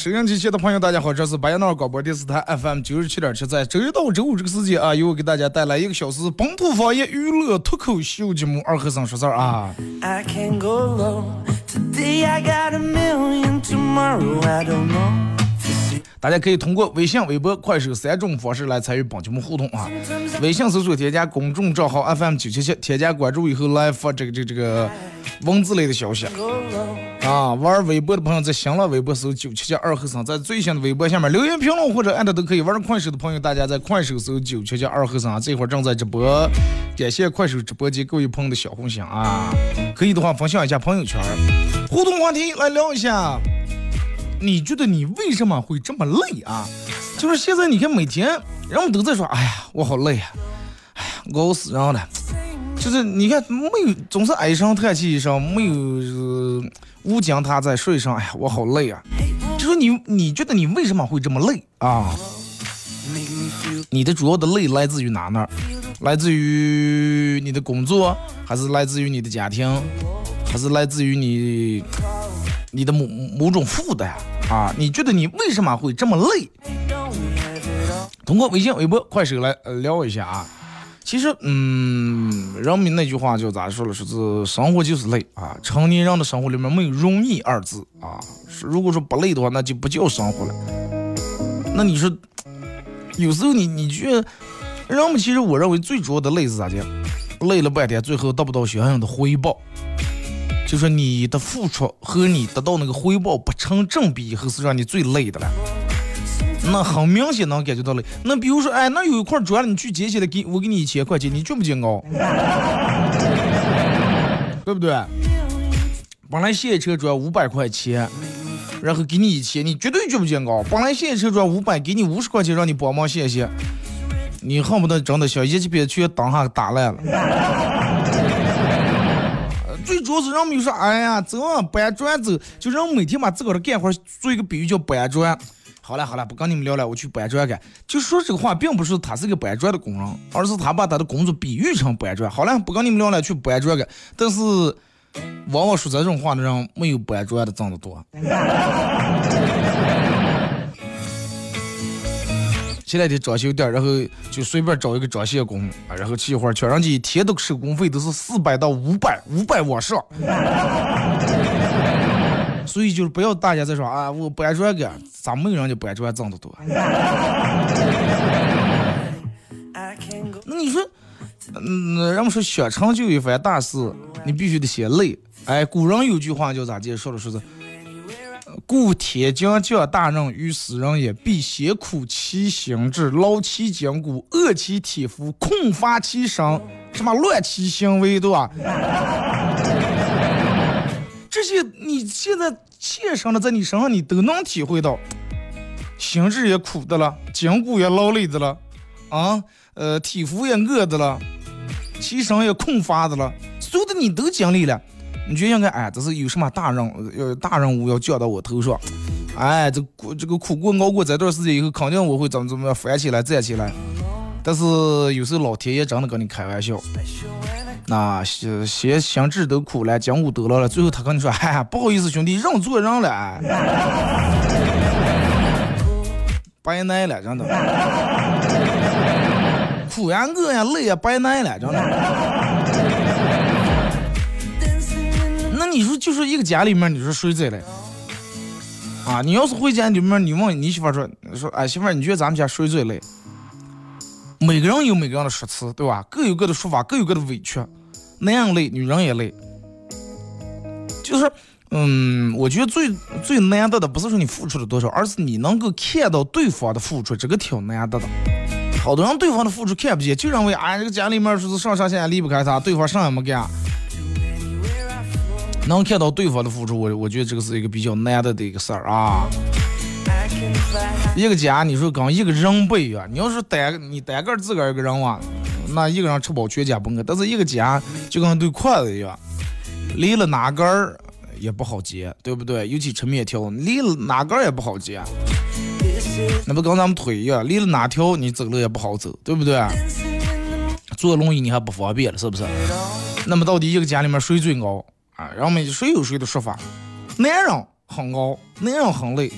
收音机前的朋友，大家好，这是白彦淖尔广播电视台 FM 九十七点七，在周一到周五这个时间啊，由我给大家带来一个小时本土方言娱乐脱口秀节目《二和尚说事儿》啊。大家可以通过微信、微博、快手三种方式来参与本节目互动啊。微信搜索添加公众账号 FM 九七七，添加关注以后来发这个这个这个文字类的消息 alone. 啊。玩微博的朋友在新浪微博搜九七七二和尚，在最新的微博下面留言评论或者艾特都可以。玩快手的朋友，大家在快手搜九七七二和尚，这会儿正在直播，感谢快手直播间各位朋友的小红心啊。可以的话分享一下朋友圈，互动话题来聊一下。你觉得你为什么会这么累啊？就是现在你看每天人们都在说，哎呀，我好累啊，哎呀，熬死人了。就是你看没有，总是唉声叹气一声，没有、呃、无精打采睡上，哎呀，我好累啊。就说你你觉得你为什么会这么累啊？你的主要的累来自于哪呢？来自于你的工作，还是来自于你的家庭，还是来自于你你的某某种负担啊？你觉得你为什么会这么累？通过微信、微博、快手来、聊一下啊。其实，嗯，人们那句话就咋说了，说是生活就是累啊。成年人的生活里面没有容易二字啊。如果说不累的话，那就不叫生活了。那你说，有时候你你觉得，人们其实我认为最主要的累是啥的？累了半天，最后得不到相应的回报，就说你的付出和你得到那个回报不成正比以后，是让你最累的了。那很明显能感觉到累。那比如说，哎，那有一块砖，你去捡起来，给我给你一千块钱，你觉不觉高？对不对？本来卸车砖五百块钱，然后给你一千，你绝对觉不觉高？本来卸车砖五百，给你五十块钱让你帮忙卸卸，你恨不得真的想一起把全当下打烂了。最主要是人们又说，哎呀，走啊，搬砖走，就让每天把自个的干活做一个比喻叫搬砖。好了好了，不跟你们聊了，我去搬砖干。就说这个话，并不是他是个搬砖的工人，而是他把他的工作比喻成搬砖。好了，不跟你们聊了，去搬砖干。但是，往往说这种话的人，没有搬砖的挣得多。现在的装修店，然后就随便找一个装卸工，啊然后去一会儿，全人家一天的手工费都是四百到五百，五百往上。所以就是不要大家再说啊，我搬砖干，咋没有人家搬砖挣得多. 那你说，嗯，人们说想成就一番大事，你必须得先累。哎，古人有句话叫咋介说的？说是，故天将降大任于斯人也，必先苦其心志，劳其筋骨，饿其体肤，空乏其身，什么乱其行为，对吧？这些你现在切身的在你身上，你都能体会到，心智也苦的了，筋骨也劳累的了，啊，呃，体肤也饿的了，其身也空乏的了，所有的你都经历了，你就应该哎，这是有什么大任呃大任务要降到我头上，哎，这苦这个苦过熬过这段时间以后，肯定我会怎么怎么样翻起来站起来。但是有时候老天爷真的跟你开玩笑，那先先心智都苦了，筋骨都劳了，最后他跟你说，哎，不好意思兄弟，认错人了。白挨了，真的。苦呀饿呀累呀白挨了，真的。那你说就是一个家里面，你说谁最累？啊，你要是回家里面，你问你媳妇说说，哎媳妇，你觉得咱们家谁最累？每个人有每个人的说辞，对吧？各有各的说法，各有各的委屈。男人累，女人也累。就是，嗯，我觉得最最难得的不是说你付出了多少，而是你能够看到对方的付出，这个挺难得的。好多人对方的付出看不见，就认为哎，这个家里面说是上上下下离不开他，对方啥也没干。能看到对方的付出，我我觉得这个是一个比较难得的一个事儿啊。一个家，你说跟一个人不一样，你要是单你单个自个儿一个人哇，那一个人吃饱全家不饿。但是一个家就跟对筷子一样，离了哪根儿也不好接，对不对？尤其吃面条，离了哪根儿也不好接。那不跟咱们腿一样，离了哪条你走路也不好走，对不对？坐轮椅你还不方便了，是不是？那么到底一个家里面谁最熬啊？然后们谁有谁的说法？男人很熬，男人很累，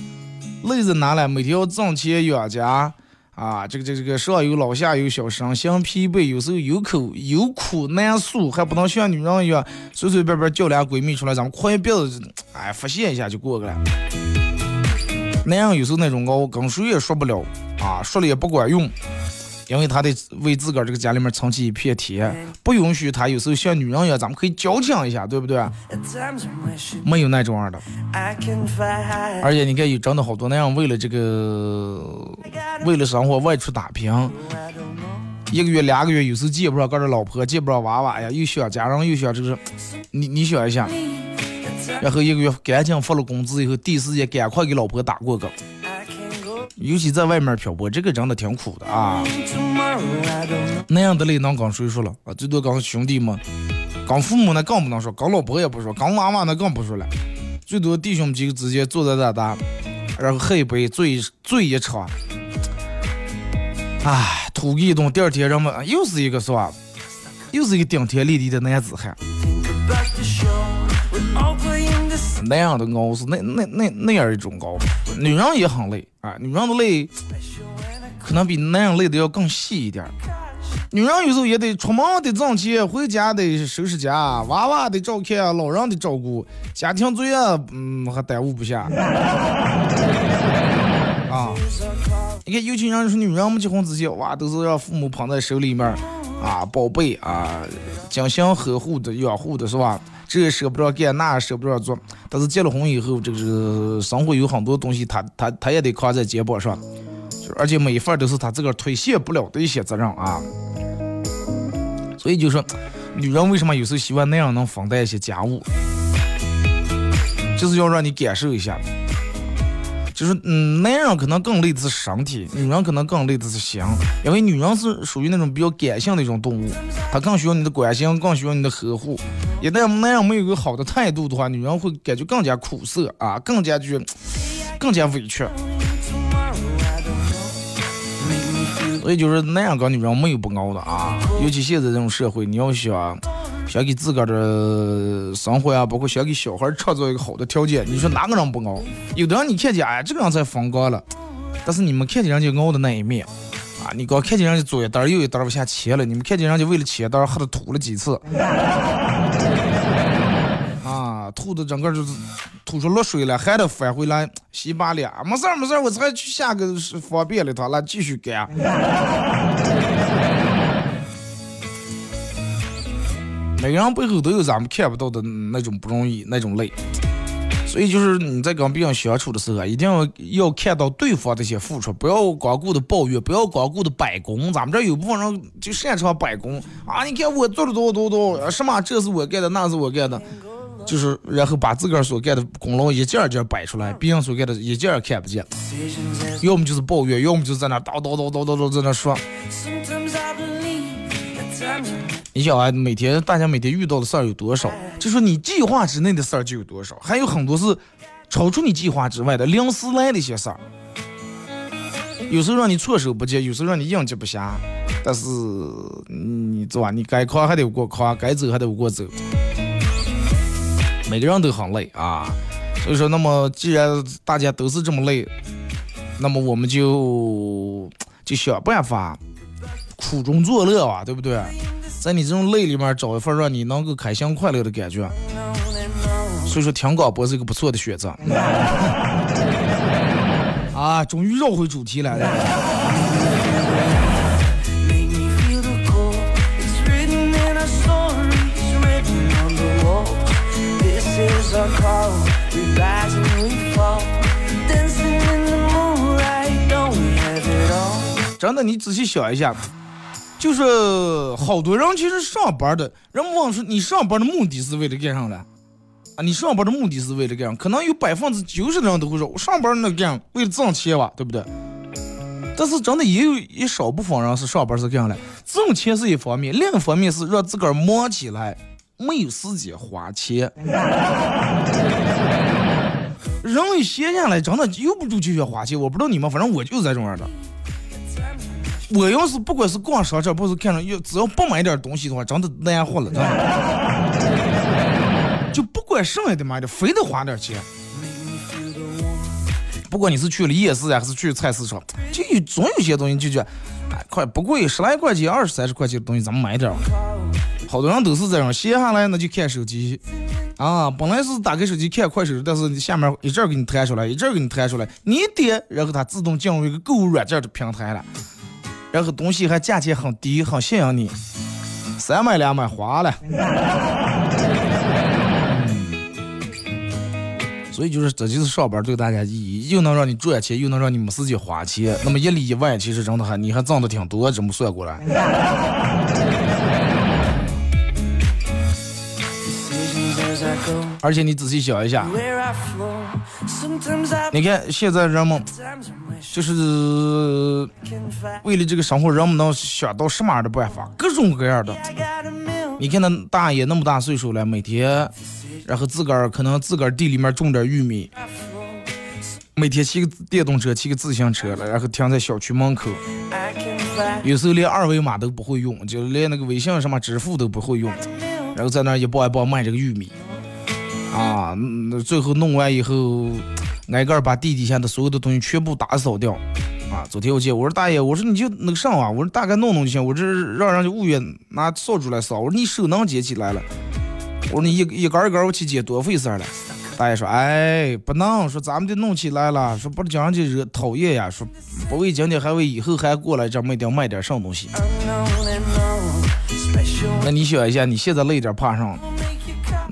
累在哪了？每天要挣钱养家啊，这个这个这个上有老下有小，身心疲惫，有时候有口有苦难诉，还不能像女人一样随随便便叫俩闺蜜出来，咱们宽别子，哎，发泄一下就过去了。男人有时候那种熬，跟谁也说不了啊，说了也不管用，因为他得为自个儿这个家里面撑起一片天，不允许他有时候像女人一样，咱们可以矫情一下，对不对？没有那种样的，而且你看，有真的好多那样为了这个，为了生活外出打拼，一个月两个月，有时候见不着个人老婆，见不着娃娃呀，又想家人，又想这个，你你想一下。然后一个月赶紧发了工资以后，第一时间赶快给老婆打过个。尤其在外面漂泊，这个真的挺苦的啊。那样的累能跟谁说了啊？最多跟兄弟们，跟父母那更不能说，跟老婆也不说，跟娃娃那更不说了。最多弟兄几个之间坐在那打，然后喝一杯，醉醉一场。唉，吐一顿，第二天人们又是一个是吧？又是一个顶天立地的男子汉。那样的熬是那那那那样一种熬，女人也很累啊，女人的累可能比男人累的要更细一点。女人有时候也得出门得挣钱，回家得收拾家，娃娃得照看，老人得照顾，家庭作业嗯还耽误不下。啊，你看有钱人说女人没结婚之前哇都是让父母捧在手里面啊，宝贝啊，精心呵护的养护的是吧？这也舍不得干，那也舍不得做，但是结了婚以后，这个生活有很多东西，他他他也得扛在肩膀上，而且每一份都是他自个儿推卸不了的一些责任啊。所以就说，女人为什么有时候希望那样能分担一些家务，就是要让你感受一下。就是，嗯，男人可能更累的是身体，女人可能更累的是心，因为女人是属于那种比较感性的一种动物，她更需要你的关心，更需要你的呵护。一旦男人没有一个好的态度的话，女人会感觉更加苦涩啊，更加就 更加委屈。所以就是男人跟女人没有不熬的啊，尤其现在这种社会，你要想。想给自个儿的生活啊，包括想给小孩创造一个好的条件，你说哪个人不熬？有的人你看见，哎，这个人才风光了，但是你们看见人家熬的那一面啊，你光看见人家左一单右一单往下切了，你们看见人家为了切单喝的吐了几次，吐的整个就是吐出落水了，还得返回来洗把脸，没事儿没事儿，我才去下个方便了，他来继续干。每个人背后都有咱们看不到的那种不容易，那种累。所以就是你在跟别人相处的时候啊，一定要要看到对方的一些付出，不要光顾的抱怨，不要光顾的摆功。咱们这有部分人就擅长摆功啊！你看我做了多少多少，什么这是我干的，那是我干的，就是然后把自个儿所干的功劳一件一件摆出来，别人所干的一件也看不见。要么就是抱怨，要么就在那叨叨叨叨叨叨在那说。你想啊，每天大家每天遇到的事儿有多少？就说你计划之内的事儿就有多少，还有很多是超出你计划之外的临时来的一些事儿。有时候让你措手不及，有时候让你应接不暇。但是你知道吧？你该扛还得过扛，该走还得过走。每个人都很累啊。所以说，那么既然大家都是这么累，那么我们就就想办法苦中作乐吧，对不对？在你这种累里面找一份让你能够开心快乐的感觉。所以说，听广播是一个不错的选择。啊，终于绕回主题来了。真的，你仔细想一下，就是好多人其实上班的，人们问说你上班的目的是为了干啥了？啊，你上班的目的是为了干啥？可能有百分之九十的人都会说，我上班那干为了挣钱吧，对不对？但是真的也有一少部分人是上班是干啥了？挣钱是一方面，另一方面是让自个儿忙起来，没有时间花钱。人一闲下来，真的由不住就想花钱。我不知道你们，反正我就是这种样的。我要是不管是逛商场，不是看着要只要不买点东西的话，真的难活了，真的。就不管剩下的买的，非得花点钱。不管你是去了夜市啊，还是去菜市场，就有总有些东西就觉得，哎，快不贵，十来块钱、二十三十块钱的东西，咱们买点吧。好多人都是这样，闲下来那就看手机，啊，本来是打开手机看快手，但是下面一阵儿给你弹出来，一阵儿给你弹出来，你点，然后它自动进入一个购物软件的平台了，然后东西还价钱很低，很吸引你，三买两买花了。所以就是这就是上班对大家意义，又能让你赚钱，又能让你没时间花钱。那么一里一外，其实真的还你还挣的挺多，这么算过来。而且你仔细想一下你看现在人们就是.为了这个生活，人们能想到什么样的办法，各种各样的。你看那大爷那么大岁数了，每天，然后自个儿可能自个儿地里面种点玉米，每天骑个电动车，骑个自行车了，然后停在小区门口.有时候连二维码都不会用，就连那个微信什么支付都不会用，然后在那儿一包一包卖这个玉米，啊，那最后弄完以后，挨个儿把地底下的所有的东西全部打扫掉。啊，昨天我见我说大爷，我说你就那个上啊，我说大概弄弄就行，我这让人家物业拿扫帚来扫，我说你手能捡起来了，我说你一一根儿一根儿我去捡多费事儿了。大爷说：“哎，不能说咱们得弄起来了，说不叫人家惹讨厌呀。说不为今天，还为以后还过来这儿卖点卖点什么东西。那你想一下，你现在累点怕上，make you come.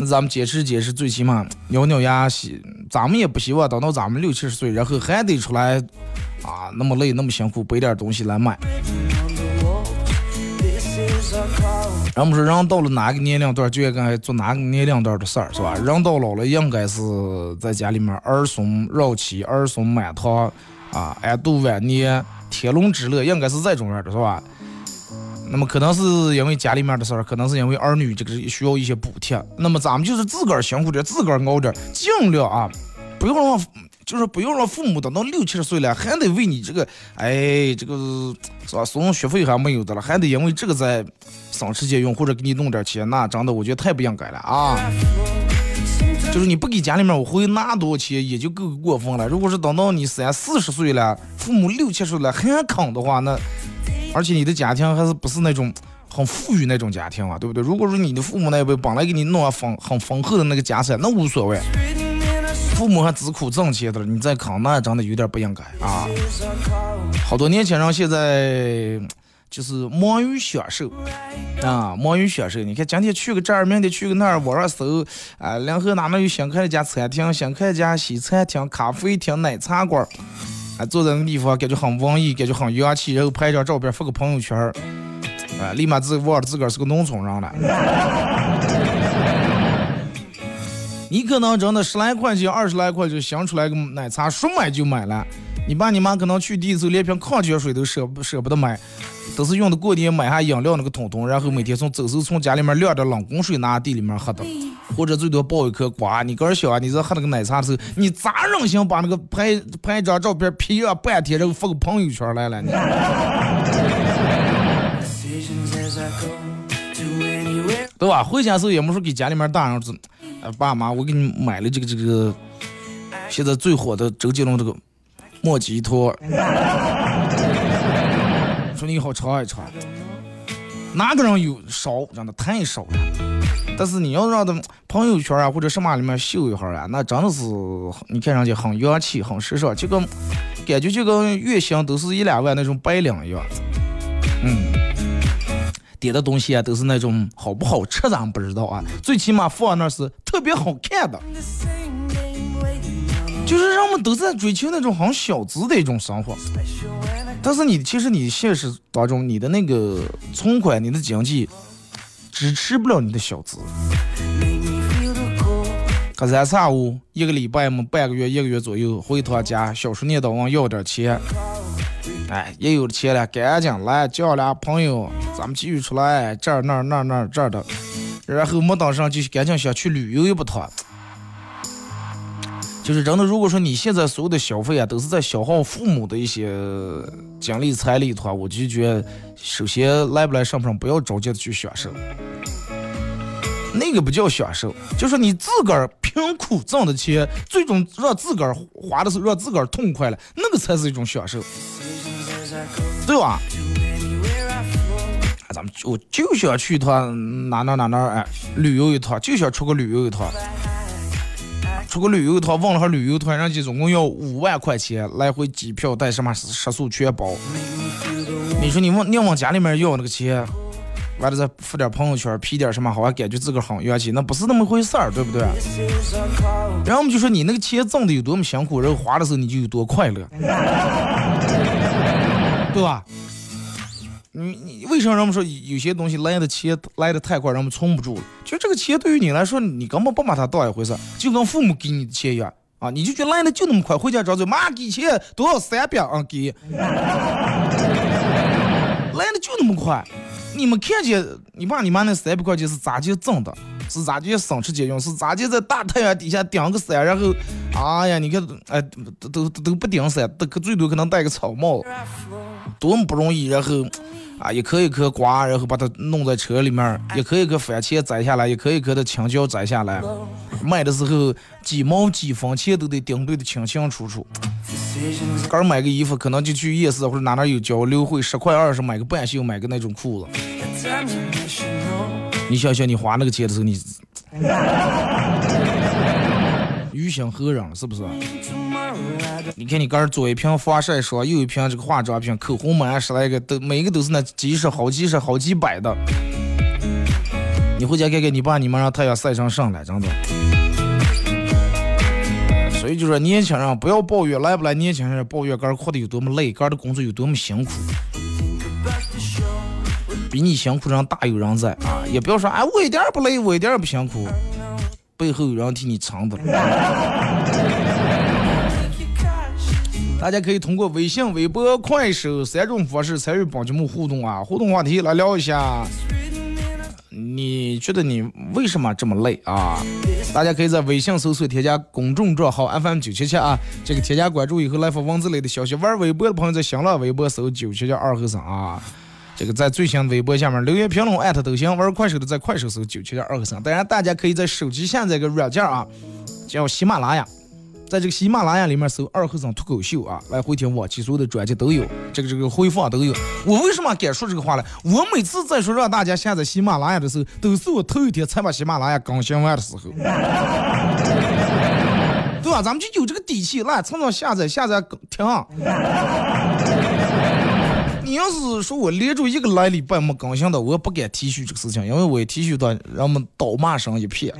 那咱们坚持坚持，最起码咬咬牙洗。咱们也不希望等到咱们六七十岁，然后还得出来啊那么累那么辛苦背点东西来卖。人们说人到了哪个年龄段就应该做哪个年龄段的事儿，是吧？人到老了应该是在家里面儿孙绕膝、儿孙满堂啊，安度晚年、天伦之乐，应该是这种样的，是吧？那么可能是因为家里面的事儿，可能是因为儿女这个需要一些补贴，那么咱们就是自个儿辛苦点，自个儿熬点，尽量啊，不要让就是不要让父母等到六七十岁了，还得为你这个，哎，这个是吧？送学费还没有的了，还得因为这个在省吃俭用或者给你弄点钱，那真的我觉得太不应该了啊！就是你不给家里面我回拿多钱也就够过分了。如果是等到你三四十岁了，父母六七十岁了还啃的话，那而且你的家庭还是不是那种很富裕那种家庭啊，对不对？如果说你的父母那辈本来给你弄丰很丰厚的那个家产，那无所谓。父母还自苦挣钱的了，你再啃那真的有点不应该啊！好多年轻人现在就是忙于享受啊，忙于享受。你看今天去个这儿，明天去个那儿，网上搜啊，然后哪能有新开一家餐厅，新开一家西餐厅、咖啡厅、奶茶馆啊，坐在那个地方感觉很文艺，感觉很洋气，然后拍一张照片发个朋友圈儿，啊，立马自忘了自个儿是个农村人了。你可能真的十来块钱、二十来块就想出来个奶茶，说买就买了。你爸你妈可能去第一次连瓶矿泉水都舍不舍不得买，都是用的过年买下饮料那个桶桶，然后每天从走时候从家里面晾点冷宫水拿地里面喝的，或者最多抱一颗瓜。你个人想啊，你在喝那个奶茶的时候，你咋忍心把那个拍拍一张照片 P 啊半天，然后发个朋友圈来了？你 Decisions as I go to anywhere. 对吧？回家时候也没说给家里面大人说，哎爸妈，我给你买了这个这个，现在最火的周杰伦这个莫吉托，说你好尝一尝。哪个人有少？真的太少了。但是你要让他朋友圈啊或者什么里面秀一下啊，那真的是你看上去很洋气、很时尚，就跟感觉就跟月薪都是一两万那种白领一样。嗯，点的东西啊都是那种好不好吃咱不知道啊，最起码放那是特别好看的。就是人们都在追求那种很小资的一种生活，但是你其实你现实当中你的那个存款、你的经济支持不了你的小资。隔三差五一个礼拜么半个月一个月左右回趟家，小叔念叨往要点钱，哎，也有了钱了，赶紧来叫俩朋友，咱们继续出来这儿那儿那儿那儿这儿的，然后没当上就赶紧想去旅游一趟。就是真的，如果说你现在所有的消费啊，都是在消耗父母的一些精力财力的话，我就觉得，首先来不来上不上，不要着急的去享受，那个不叫享受，就是你自个儿凭苦挣的钱，最终让自个儿花的时候让自个儿痛快了，那个才是一种享受，对吧？咱们我就想去一趟哪哪哪哪哎，旅游一趟，就想出个旅游一趟。出个旅游一趟，问了下旅游团，人家总共要五万块钱，来回机票带什么食宿全包。你说你问你往家里面要那个钱，完了再发点朋友圈，P 点什么，好像感觉自个儿很元气，那不是那么回事儿，对不对？然后我们就说你那个钱挣的有多么辛苦，然后花的时候你就有多快乐，对吧？你你为什么人们说有些东西来的钱来的太快，人们存不住了？就这个钱对于你来说，你根本不把它当一回事，就跟父母给你的钱一样啊，你就觉得来的就那么快，回家张嘴妈给钱多少三百啊给，来的就那么快。你们看见你爸你妈那三百块钱是咋就挣的？是咋就省吃俭用？是咋就在大太阳底下顶个伞，然后，哎呀，你看，哎，都都都不顶伞，都最多可能戴个草帽，多么不容易，然后。啊，一颗一颗瓜，然后把它弄在车里面，一颗一颗番茄摘下来，一颗一颗的青椒摘下来，卖的时候几毛几分钱都得盯对的清清楚楚。刚买个衣服，可能就去夜市或者哪哪有交流会，十块二十买个半袖，买个那种裤子。你想想，你花那个钱的时候，你 于心何忍，是不是？你看，你刚左一瓶防晒霜，右一瓶这个化妆品，口红满十来个，都每个都是那几十、好几十、好几百的。你回家看看你爸你妈，让太阳晒成上来，真的。所以就说年轻人不要抱怨来不来，年轻人抱怨干活的有多么累，干的工作有多么辛苦。比你辛苦人大有人在啊！也不要说哎，我一点也不累，我一点也不辛苦，背后有人替你撑的。大家可以通过微信、微博、快手三种方式参与帮节目互动啊！互动话题来聊一下，你觉得你为什么这么累啊？大家可以在微信搜索添加公众账号 FM 九七七啊，这个添加关注以后来发文字类的消息。玩微博的朋友在新浪微博搜九七七二和尚啊，这个在最新微博下面留言评论艾特都行。玩快手的在快手搜九七七二和尚。当然，大家可以在手机下载个软件啊，叫喜马拉雅。在这个喜马拉雅里面搜“二和尚脱口秀”啊，来回听往期所有的专辑都有，这个这个回放都有。我为什么敢说这个话呢？我每次在说让大家下载喜马拉雅的时候，都是我头一天才把喜马拉雅更新完的时候，对吧？咱们就有这个底气，来蹭蹭下载下载听。你要是说我连着一个来礼拜没更新的，我不敢提续这个事情，因为我一提续的，人们倒骂声一片。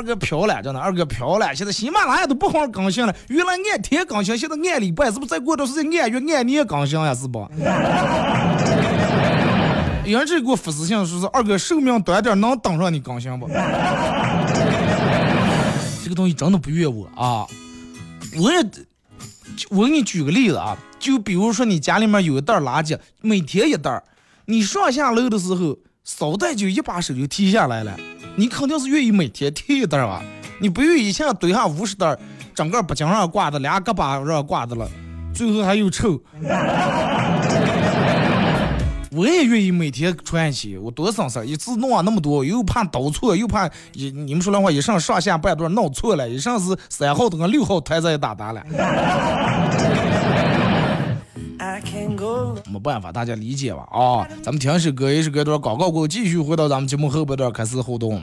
二哥飘了，真的，二哥飘了。现在喜马拉雅都不好更新了，原来按天更新，现在按礼拜，是不是再过段时间按月、按年更新呀？是不？有人这给我发私信说是二哥寿命短点，能等上你更新不？这个东西真的不怨我啊！我也，我给你举个例子啊，就比如说你家里面有一袋垃圾，每天一袋，你上下楼的时候，扫袋就一把手就提下来了。你肯定是愿意每天提一袋啊，你不愿意一下堆下五十袋，整个脖颈上挂的，俩胳膊上挂的了，最后还有臭。我也愿意每天穿鞋，我多省事儿，一次弄啊那么多，又怕倒错，又怕一你们说那话，一上上下半段弄错了，一上是三号的跟六号台子也打打了，没办法，大家理解吧啊！咱们听一首歌，一首歌段广告过后，继续回到咱们节目后半段开始互动。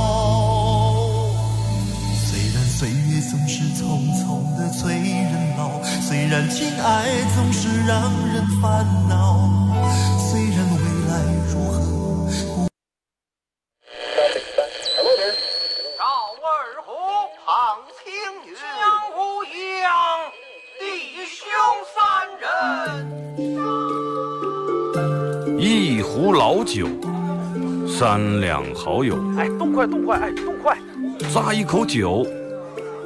总是匆匆的催人老，虽然情爱总是让人烦恼，虽然未来如何。赵二虎庞青云，江湖阳，弟兄三人。一壶老酒，三两好友，哎，动快动快，哎，动快！咂一口酒，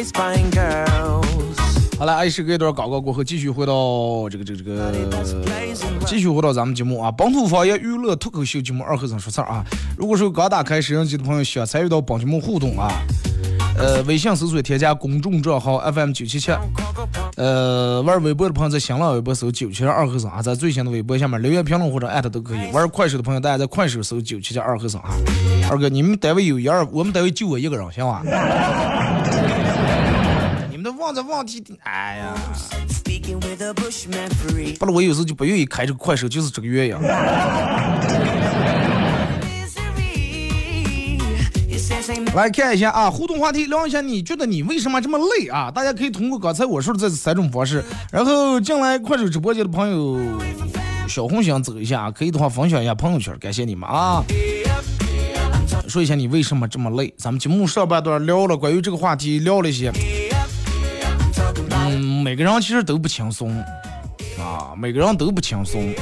Nice fine girls. 好了，爱是隔一段广告过后，继续回到这个这个这个，继续回到咱们节目啊，本土方言娱乐脱口秀节目二和尚说事儿啊。如果说刚打开摄像机的朋友想参与到本节目互动啊，呃，微信搜索添加公众账号 FM 九七七，呃，玩微博的朋友在新浪微博搜九七二和尚啊，在最新的微博下面留言评论或者艾特都可以。玩快手的朋友，大家在快手搜九七七二和尚啊。二哥，你们单位有一二，我们单位就我一个人，行吧？你们都忘这忘题，哎呀。不然我有时候就不愿意开这个快手，就是这个原因。来看一下啊，互动话题，聊一下你觉得你为什么这么累啊？大家可以通过刚才我说的这三种方式，然后进来快手直播间的朋友，小红心走一下，可以的话分享一下朋友圈，感谢你们啊。说一下你为什么这么累？咱们节目上半段聊了关于这个话题，聊了一些，嗯，每个人其实都不轻松啊，每个人都不轻松。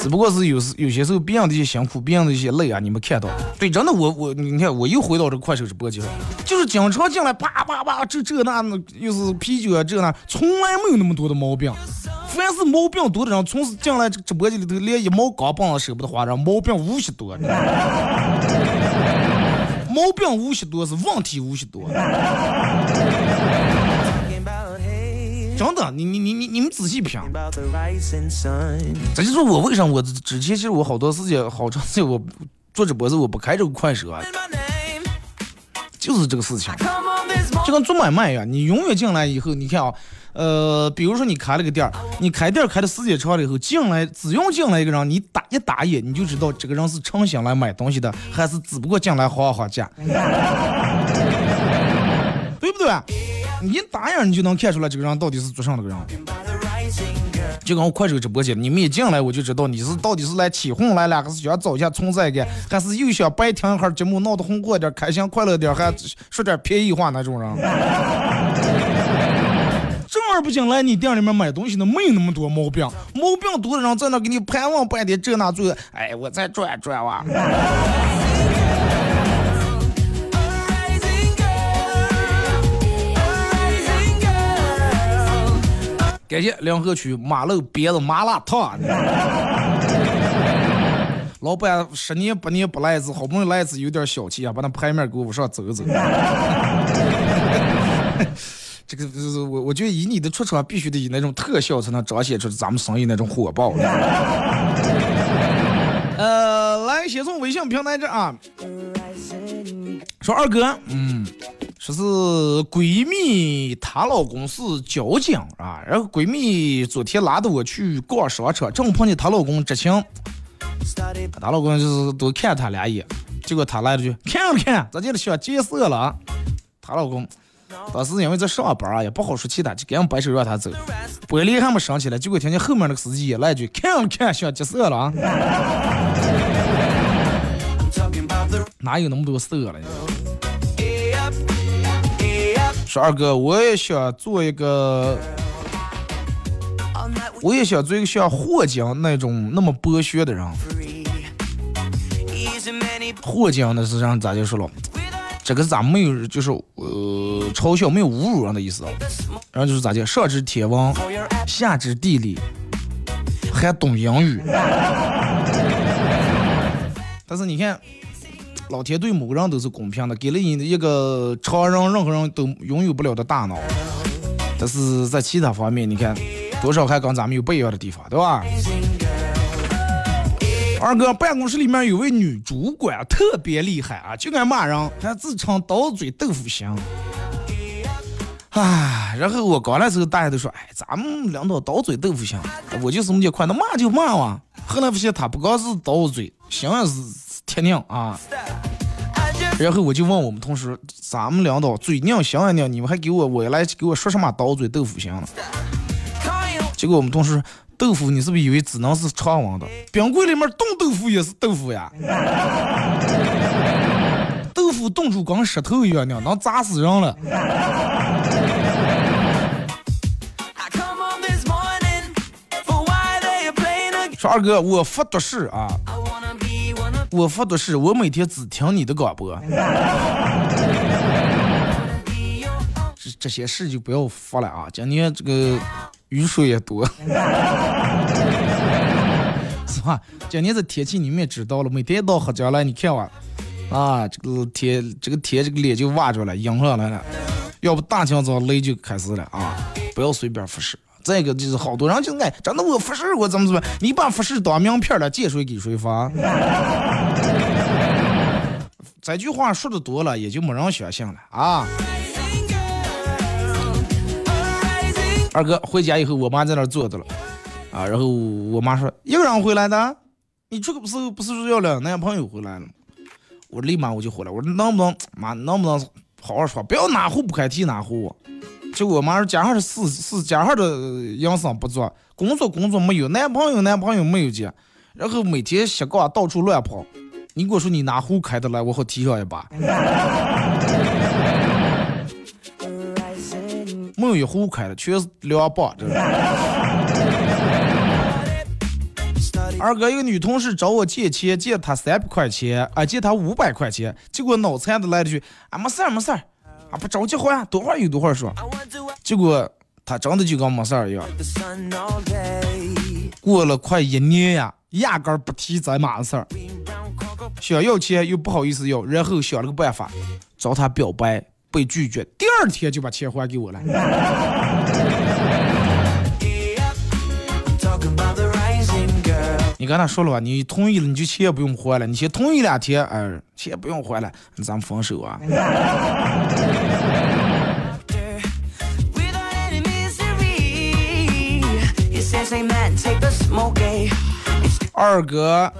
只不过是有时有些时候别人的一些辛苦，别人的一些累啊，你们看到。对，真的我我你看我又回到这个快手直播间，就是经常进来啪啪啪这这那那，又是啤酒啊这那，从来没有那么多的毛病。凡是毛病多的人，从进来这个直播间里头连一毛钢棒舍不得花，然后毛病无许多。毛病无许多是问题无许多。真的，你你你你你们仔细品。这就是我为啥我之之前其实我好多时间好长时间我做直播时候我不开这个快手啊，就是这个事情。就跟做买卖一样，你永远进来以后，你看啊，呃，比如说你开了个店儿，你开店儿开的时间长了以后，进来只用进来一个人，你打一打眼，你就知道这个人是诚心来买东西的，还是只不过进来划划价，对不对？你一打眼你就能看出来这个人到底是做啥的个人。就跟我快手直播间，你们一进来我就知道你是到底是来起哄来了，还是想找一下存在感，还是又想白听一会儿节目，闹得红火点，开心快乐点，还说点便宜话那种人。正儿八经来你店里面买东西的没有那么多毛病，毛病多的人在那给你盘问半天这那做，哎，我再转转哇。感谢梁河区马路边的麻辣烫。老板十年八年不来一次，好不容易来一次，有点小气啊，把那牌面给我往上走走。这个就是我，我觉得以你的出场，必须得以那种特效才能彰显出咱们生意那种火爆。呃，来，先从微信平台这啊，说二哥，嗯，说是闺蜜她老公是交警啊，然后闺蜜昨天拉着我去逛商场，正碰见她老公执勤，她老公就是多看她俩眼，结果她来了句看不看，咱就是想见色了啊。她老公当时因为在上班啊，也不好说其他，就赶紧摆手让她走，玻璃还没升起来，结果听见后面那个司机也来一句看了看，想急色了啊 哪有那么多色了？说二哥，我也想做一个。我也想做一个像霍江那种那么剥削的人。霍江那是让咋就说了，这个是咋没有就是呃嘲笑没有侮辱人的意思啊。然后就是咋讲，上知天文，下知地理，还懂英语。但是你看，老天对某个人都是公平的，给了你一个常人任何人都拥有不了的大脑。但是在其他方面，你看多少还跟咱们有不一样的地方，对吧？二哥，办公室里面有位女主管特别厉害啊，就爱骂人，还自称刀嘴豆腐心。唉，然后我刚来时候，大家都说，哎，咱们领导刀嘴豆腐心，我就是这么点快，那骂就骂哇。后来发现他不光是刀嘴，心也是铁拧啊。然后我就问我们同事，咱们领导嘴硬心也拧，你们还给我我来给我说什么刀嘴豆腐心了？结果我们同事。豆腐，你是不是以为只能是常温的？冰柜里面冻豆腐也是豆腐呀。豆腐冻出跟石头一样的，能砸死人了。说二哥，我发毒誓啊，我发的誓，我每天只听你的广播。这这些事就不要发了啊！今年这个。雨水也多，是吧？今年这天气你们也知道了，每天到黑家来，你看哇，啊，这个天，这个天，这个脸就挖着了，阴上来了。要不大清早雷就开始了啊！不要随便发誓。再一个就是好多人就爱，真的我发誓我怎么怎么，你把发誓当名片了，借谁给谁发。这句话说的多了，也就没人相信了啊。二哥回家以后，我妈在那坐着了，啊，然后我妈说一个人回来的，你这个不是不是说要两男朋友回来了？我立马我就回来，我说能不能妈能不能好好说，不要哪壶不开提哪壶。结果我妈说家上的事事家上的营生不做，工作工作没有，男朋友男朋友没有结，然后每天瞎逛到处乱跑。你给我说你哪壶开的来，我好提上一把。没有一壶开的，全是两把。这二哥，一个女同事找我借钱，借她三百块钱，啊，借她五百块钱，结果脑残的来了句，啊，没事儿没事儿，啊，不着急还，多会儿有多会儿说。结果他真的就跟没事儿一样。过了快一年呀，压根儿不提咱妈的事儿，想要钱又不好意思要，然后想了个办法，找他表白。被拒绝，第二天就把钱还给我了。你跟他说了吧，你同意了，你就钱也不用还了。你先同意两天，哎，钱不用还了，咱们分手啊。二哥。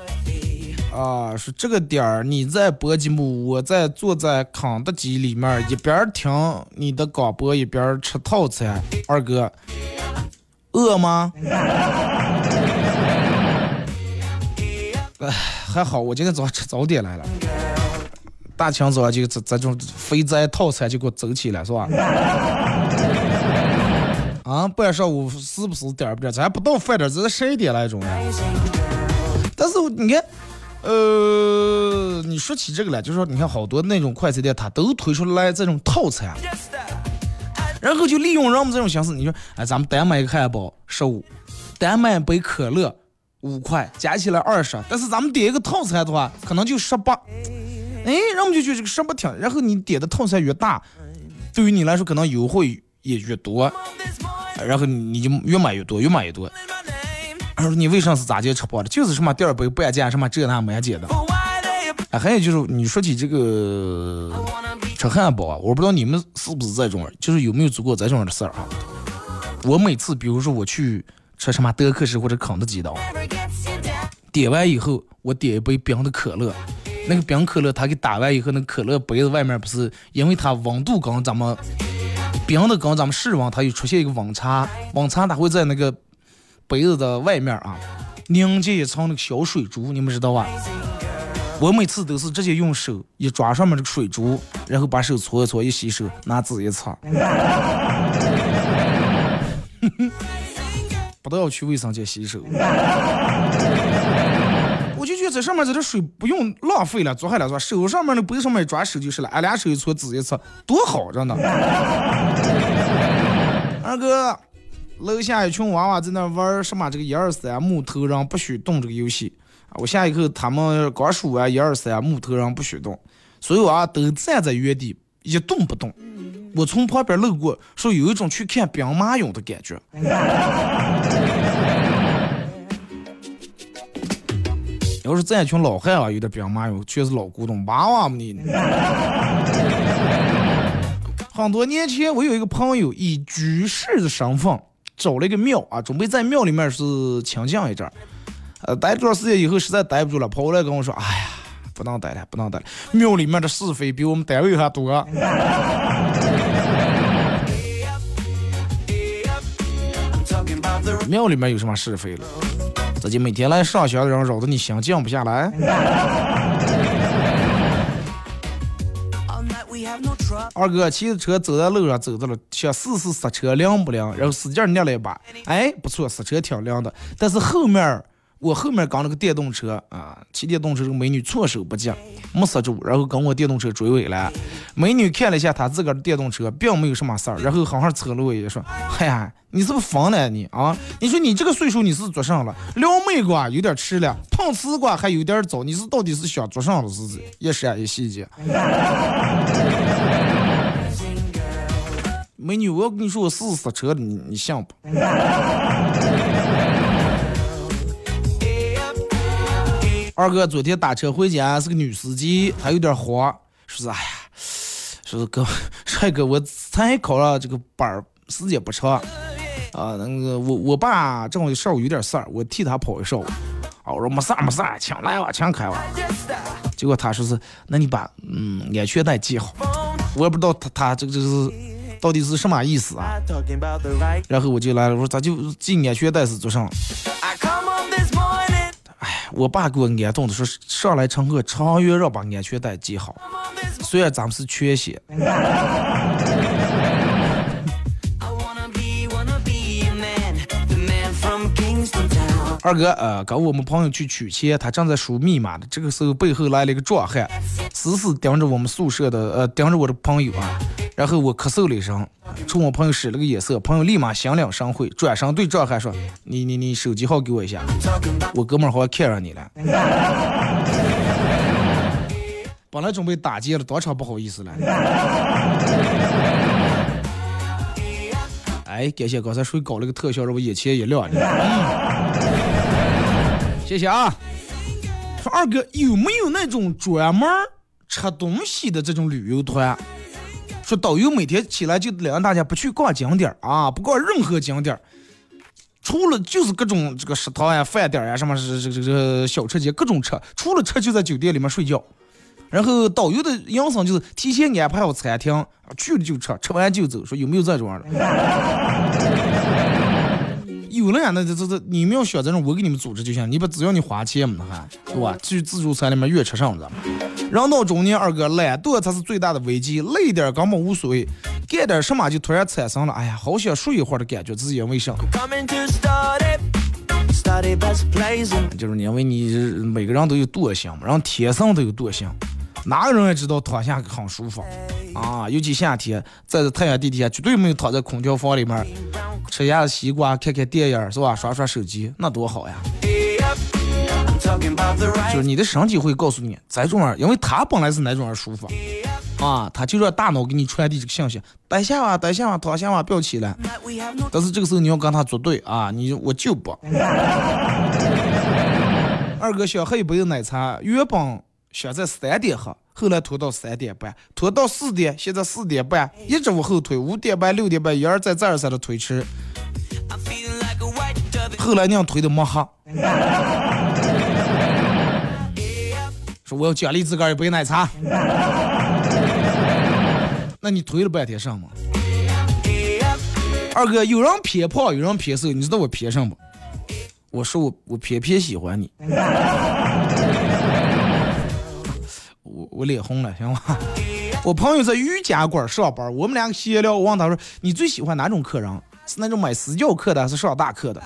啊，是这个点儿，你在播节目，我在坐在肯德基里面，一边听你的广播，一边吃套餐。二哥，饿吗？哎，还好，我今天早上吃早点来了。大清早就这这种肥宅套餐就给我走起来，是吧？啊，不然上午是不是点不点？咱不到饭点，这是十一点来钟。但是你看。呃，你说起这个来，就是说，你看好多那种快餐店，它都推出来这种套餐，然后就利用人们这种形式，你说，哎，咱们单买一个汉堡十五，单买杯可乐五块，加起来二十，但是咱们点一个套餐的话，可能就十八，哎，人们就觉得这个十八挺，然后你点的套餐越大，对于你来说可能优惠也越多，然后你就越买越多，越买越多。他说：“你为啥是咋接吃饱的？就是什么第二杯半价，什么这那满减的。哎，还有就是你说起这个吃汉堡啊，我不知道你们是不是这种，就是有没有做过这种的事儿啊？我每次比如说我去吃什么德克士或者肯德基的，点完以后我点一杯冰的可乐，那个冰可乐它给打完以后，那可乐杯子外面不是因为它温度跟咱们冰的跟咱们室温，它又出现一个温差，温差它会在那个。”杯子的外面啊，凝结一层那个小水珠，你们知道吧？我每次都是直接用手一抓上面这个水珠，然后把手搓一搓，一洗手，拿纸一擦。都要去卫生间洗手？我就觉得这上面这点水不用浪费了，做下来是吧？手上面的杯上面抓手就是了，俺俩手一搓滋一搓，多好着呢。二哥，楼下一群娃娃在那玩什么这个一二三木头人不许动这个游戏啊！我下一刻他们刚说完一二三木头人不许动，所有娃都站在原地一动不动。我从旁边路过，说有一种去看兵马俑的感觉。要是咱一群老汉啊，有点兵马俑，全是老古董，娃娃们呢。很多年前，我有一个朋友以居士的身份找了一个庙啊，准备在庙里面是清静一阵儿。呃，待一段时间以后实在待不住了，跑过来跟我说：“哎呀，不能待了，不能待了，庙里面的是非比我们单位还多。”庙里面有什么是非了？自己每天来上学的人扰得你心静不下来。二哥骑着车走在路上，走到了，想试试刹车灵不灵，然后使劲捏了一把，哎，不错，刹车挺灵的。但是后面我后面跟了个电动车啊，骑电动车这个美女措手不及，没刹住，然后跟我电动车追尾了。美女看了一下她自个儿的电动车，并没有什么事儿，然后好好扯了我一眼说：“哎呀，你是不是疯了你啊？你说你这个岁数你是做啥了？撩妹瓜有点迟了，碰瓷瓜还有点早，你是到底是想做啥了？是是一闪一细节。”美女，我要跟你说，我试试刹车的，你你信不？二哥昨天打车回家，是个女司机，她有点慌，说是哎呀，说是哥，帅哥，我才考了这个班儿，时间不长，啊，那个我我爸正好上午有点事儿，我替他跑一上午。啊，我说没事儿没事儿，请来吧，请开吧。结果他说是，那你把嗯安全带系好。我也不知道他他这个这是到底是什么意思啊？然后我就来了，我说咋就系安全带是做啥？我爸给我安顿的，说上来乘客长远让把安全带系好。虽然咱们是全险。二哥，呃，跟我们朋友去取钱，他正在输密码的。这个时候，背后来了一个壮汉，死死盯着我们宿舍的，呃，盯着我的朋友啊。然后我咳嗽了一声，冲我朋友使了个眼色，朋友立马心领神会，转身对壮汉说：“你你你手机号给我一下，我哥们儿好像看上你了。”本来准备打劫了，当场不好意思了。哎，感谢刚才谁搞了个特效，让我眼前一亮。谢谢啊！说二哥有没有那种专门吃东西的这种旅游团？说导游每天起来就领大家不去逛景点啊，不逛任何景点，除了就是各种这个食堂呀、饭店呀，什么是这个这个小吃街，各种吃，除了吃就在酒店里面睡觉。然后导游的养生就是提前安排好餐厅，去了就吃，吃完就走。说有没有这种的？有了呀，那这这这，你们要选这种，我给你们组织就行。你不只要你花钱嘛，还对吧？去自助餐里面越吃上了。人到中年，二哥懒惰才是最大的危机，累点根本无所谓，干点什么就突然产生了，哎呀，好想睡一会儿的感觉，自己因为啥？就是因为你每个人都有惰性嘛，人天生都有惰性。哪个人也知道躺下很舒服啊，尤其夏天，在这太阳地底下，绝对没有躺在空调房里面吃一下西瓜、看看电影是吧？刷刷手机，那多好呀！就是你的身体会告诉你，在这儿，因为他本来是哪种人舒服啊，他就让大脑给你传递这个信息：待下吧，待下吧，躺下吧，不要起来。但是这个时候你要跟他作对啊，你我就不。二哥想喝一杯奶茶，原本。想在三点喝，后来拖到三点半，拖到四点，现在四点半，一直往后推，五点半、六点半，一而再、再而三的推迟。后来娘推的没喝，说我要奖励自个儿一杯奶茶。那你推了半天什么？二哥，有人偏胖，有人偏瘦，你知道我偏什么不？我说我我偏偏喜欢你。我脸红了，行吗？我朋友在瑜伽馆上班，我们两个闲聊，我问他说：“你最喜欢哪种客人？是那种买私教课的，还是上大课的？”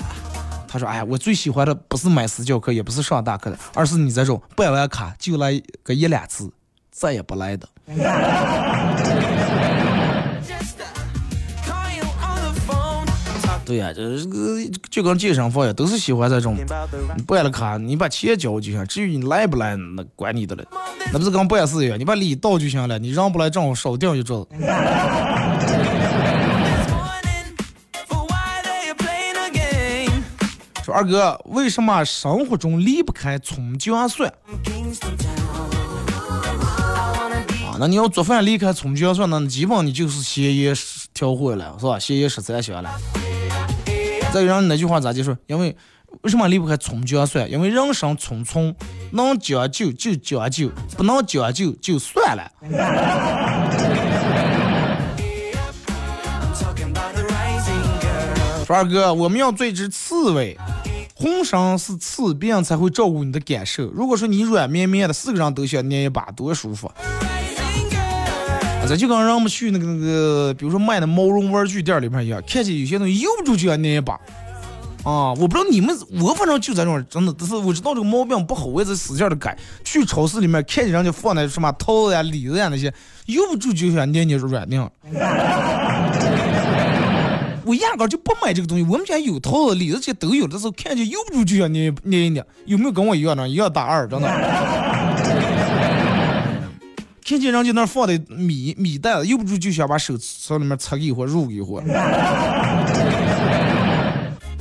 他说：“哎呀，我最喜欢的不是买私教课，也不是上大课的，而是你这种办完卡就来个一两次，再也不来的。对呀、这这个就跟健身房也都是喜欢这种你办了卡，你把钱交就行，至于你来不来，那管你的了。那不是跟办事一样，你把礼到就行了，你让不来正好少掉一桌子。this morning. For why they are playing a game. 说二哥，为什么生活中离不开葱姜蒜啊？那你要做饭离开葱姜蒜，那基本你就是闲言挑货了，是吧？闲言十三香了。再有人那句话咋结束？因为为什么离不开葱姜蒜？因为人生匆匆，能将就就将就，不能将就就算了。二哥，我们要做一只刺猬，浑身是刺，别人才会照顾你的感受。如果说你软绵绵的，四个人都想捏一把，多舒服。咱就跟让我们去那个那个，比如说卖的毛绒玩具店里面一样，看见有些东西由不住就要捏一把。啊，我不知道你们，我反正就这种，真的，但是我知道这个毛病不好，我也在使劲的改。去超市里面看见人家放的什么桃子呀、李子呀那些，由不住就想捏捏软硬。我压根就不买这个东西，我们家有桃子、李子这些都有，但是看见由不住就想捏捏一捏。有没有跟我一样的？一样大二，真的。看见人家那儿放的米米袋子，又不住就想把手从里面插一会儿，入一会儿。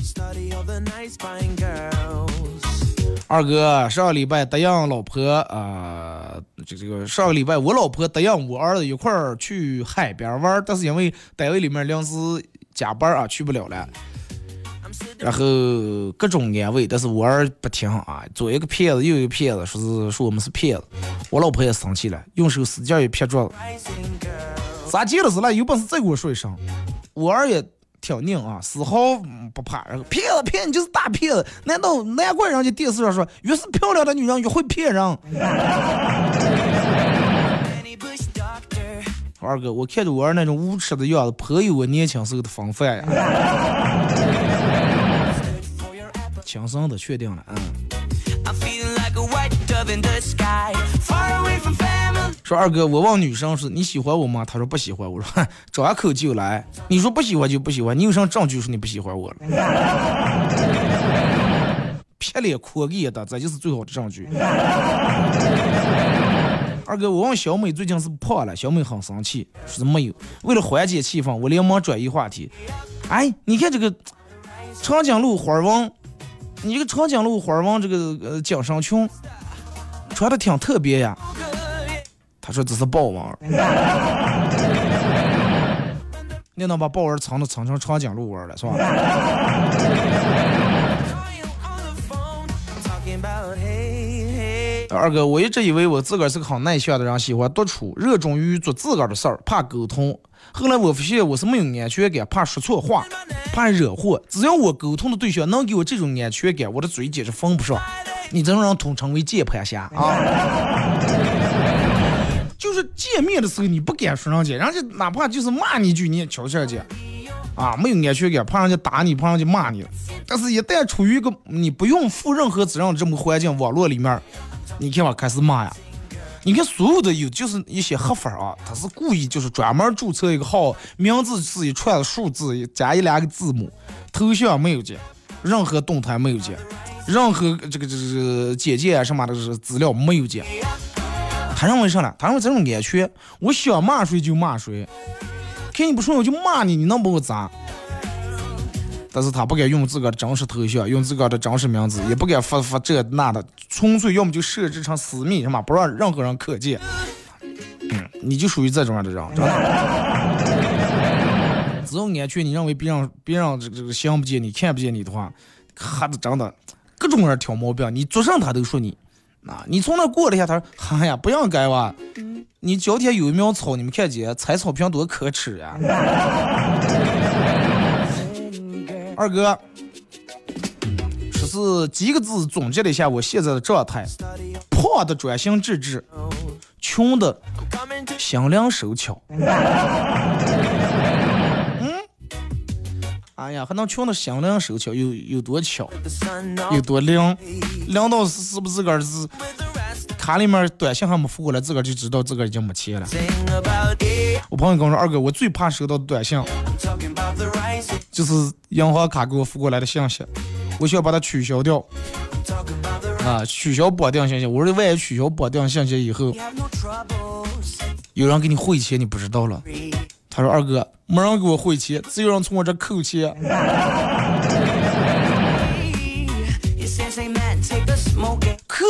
Study of the nice fine girls. 二哥，上个礼拜答应老婆啊、这这个上个礼拜我老婆答应我儿子一块儿去海边玩儿，但是因为单位里面临时加班啊，去不了了。然后各种安慰，但是我儿不听啊，左一个骗子，右一个骗子，说是说我们是骗子。我老婆也生气了，用手使劲一撇桌子，咋接了是了？有本事再给我说一声。我儿也挺拧啊，丝毫不怕。然后骗子骗你就是大骗子，难道难怪人家电视上说，越是漂亮的女人越会骗人？二哥，我看着我儿那种无耻的样子，颇有我年轻时候的风范呀。轻声的确定了，嗯。说二哥，我问女生是你喜欢我吗？她说不喜欢。我说 哼张口就来，你说不喜欢就不喜欢，你有啥证据说你不喜欢我了？撇脸阔个的，这就是最好的证据。二哥，我问小美最近是不胖了，小美很生气，说是没有。为了缓解气氛，我连忙转移话题。哎，你看这个长颈鹿花纹，你这个长颈鹿花王这个呃颈上裙穿的挺特别呀。他说这是豹纹，你能把豹纹藏的藏成长颈鹿纹了是吧？二哥，我一直以为我自个儿是个很内向的人，喜欢独处，热衷于做自个儿的事儿，怕沟通。后来我发现我是没有安全感，怕说错话，怕惹祸。只要我沟通的对象能给我这种安全感，我的嘴简直封不上。你这种人统称为键盘侠啊！就是见面的时候你不敢说上去，人家哪怕就是骂你一句，你也瞧瞧去。啊，没有安全感，怕人家打你，怕人家骂你。但是，一旦处于一个你不用负任何责任的这么个环境，网络里面，你看我，开始骂呀。你看所有的有就是一些黑粉啊，他是故意就是专门注册一个号，名字是一串数字加一两个字母，头像没有加，任何动态没有加，任何这个这个简介啊什么的资料没有加。他认为啥呢？他认为这种安全，我想骂谁就骂谁，看你不顺眼我就骂你，你能把我咋？但是他不敢用自个儿的真实头像，用自个儿的真实名字，也不敢发发这那的，纯粹要么就设置成私密，什么不让任何人可见。嗯，你就属于这种样的人，真的。只要安全，你认为别人别人这个这个想不见你、看不见你的话，哈子真的各种人挑毛病，你做啥他都说你。啊，你从那过了一下，他说：“哎呀，不让改哇！你脚底下有一苗草，你们看见踩草坪多可耻呀！”二哥，说是几个字总结了一下我现在的状态：胖的专心致志，穷的心灵手巧。嗯，哎呀，还能穷的心灵手巧有有多巧，有多灵，灵到是不是自个儿是卡里面短信还没付过来，自个儿就知道自个儿已经没钱了。我朋友跟我说，二哥，我最怕收到短信，就是银行卡给我付过来的信息，我需要把它取消掉啊，取消绑定信息。我说万一取消绑定信息以后，有人给你汇钱，你不知道了。他说二哥，没人给我汇钱，只有人从我这扣钱。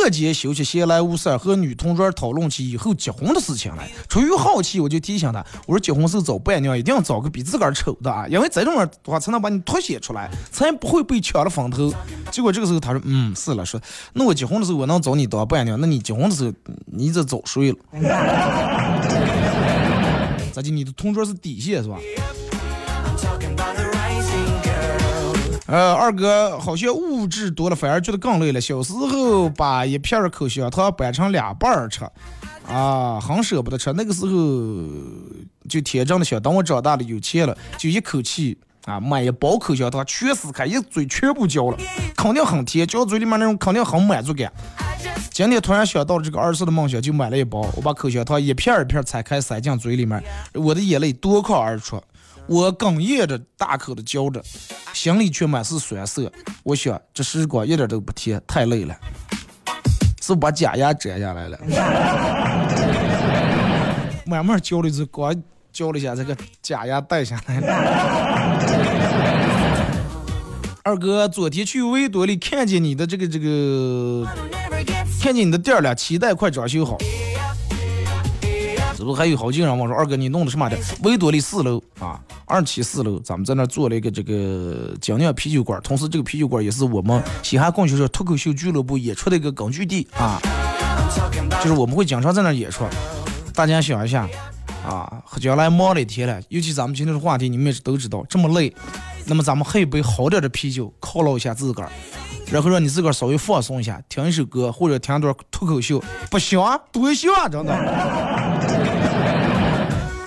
课间休息闲来无事儿，和女同桌讨论起以后结婚的事情来。出于好奇，我就提醒他，我说结婚时候找伴娘一定要找个比自个儿丑的啊，因为这种人的话才能把你凸显出来，才不会被抢了风头。结果这个时候他说，嗯，是了，说那我结婚的时候我能找你当伴娘，那你结婚的时候你这早睡了。咋的？你的同桌是底线是吧？呃，二哥好像物质多了，反而觉得更累了。小时候把一片儿口香糖掰成两半儿吃，啊，很舍不得吃。那个时候就天真的想，等我长大了有钱了，就一口气啊买一包口香糖，全撕开，一嘴全部嚼了，肯定很甜，嚼嘴里面那种肯定很满足感。今天突然想到了这个儿时的梦想，就买了一包，我把口香糖一片儿一片儿拆开塞进嘴里面，我的眼泪夺眶而出。我哽咽着，大口的嚼着，心里却满是酸涩。我想，这时光一点都不甜，太累了，是把假牙摘下来了。慢慢嚼了一次，光嚼了一下，这个假牙带下来了。二哥，昨天去维多利看见你的这个这个，看见你的店了，期待快装修好。还有好几个人问说，二哥你弄的什么的？维多利四楼啊，二期四楼，咱们在那儿做了一个这个精酿啤酒馆，同时这个啤酒馆也是我们嘻哈供销社脱口秀俱乐部演出的一个根据地啊就是我们会经常在那儿演出。大家想一下啊，将来忙了一天了，尤其咱们今天的话题，你们也都知道，这么累，那么咱们喝一杯好点的啤酒，犒劳一下自个儿。然后让你自个儿稍微放松一下，听一首歌或者听段脱口秀，不行啊，多行啊，真的。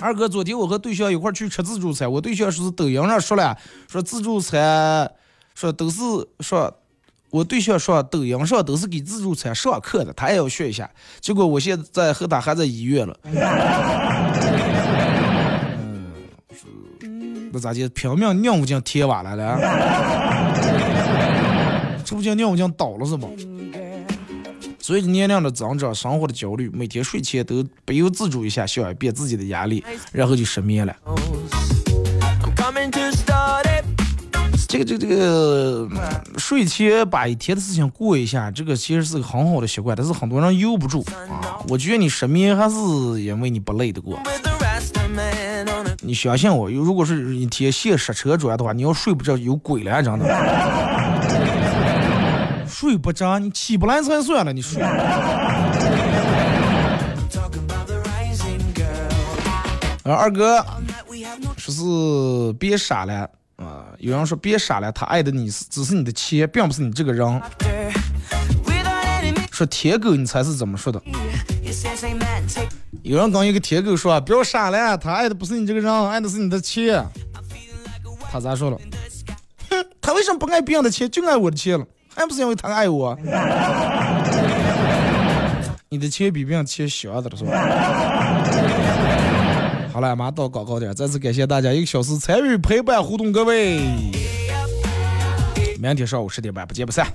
二哥，昨天我和对象一块儿去吃自助餐，我对象说是抖音上说了，说自助餐，说都是说，我对象说抖音上都是给自助餐上课的，他也要学一下。结果我现在和他还在医院了。嗯，那咋的？拼命尿不进贴瓦来了？这不叫尿不进倒了是吧？随着年龄的增长，生活的焦虑，每天睡前都不由自主一下想一遍自己的压力，然后就失眠了。这个这个这个，嗯睡前把一天的事情过一下，这个其实是个很好的习惯，但是很多人由不住啊。我觉得你失眠还是因为你不累得过。你相信我，如果是一天线刹车转的话，你要睡不着有鬼了，真的。睡不着，你起不来才算了，你睡。talking about the rising girl 呃，二哥说是别傻了啊、有人说别傻了，他爱的你是只是你的钱，并不是你这个人。说铁狗，你猜是怎么说的？有人跟一个铁狗说：“不要傻了，他爱的不是你这个人，爱的是你的钱。”他咋说了？哼，他为什么不爱别人的钱，就爱我的钱了？还不是因为他爱我？你的钱比别人钱小的了是吧？好了，马上到广告点，再次感谢大家一个小时参与陪伴互动，各位。明天上午十点半不见不散。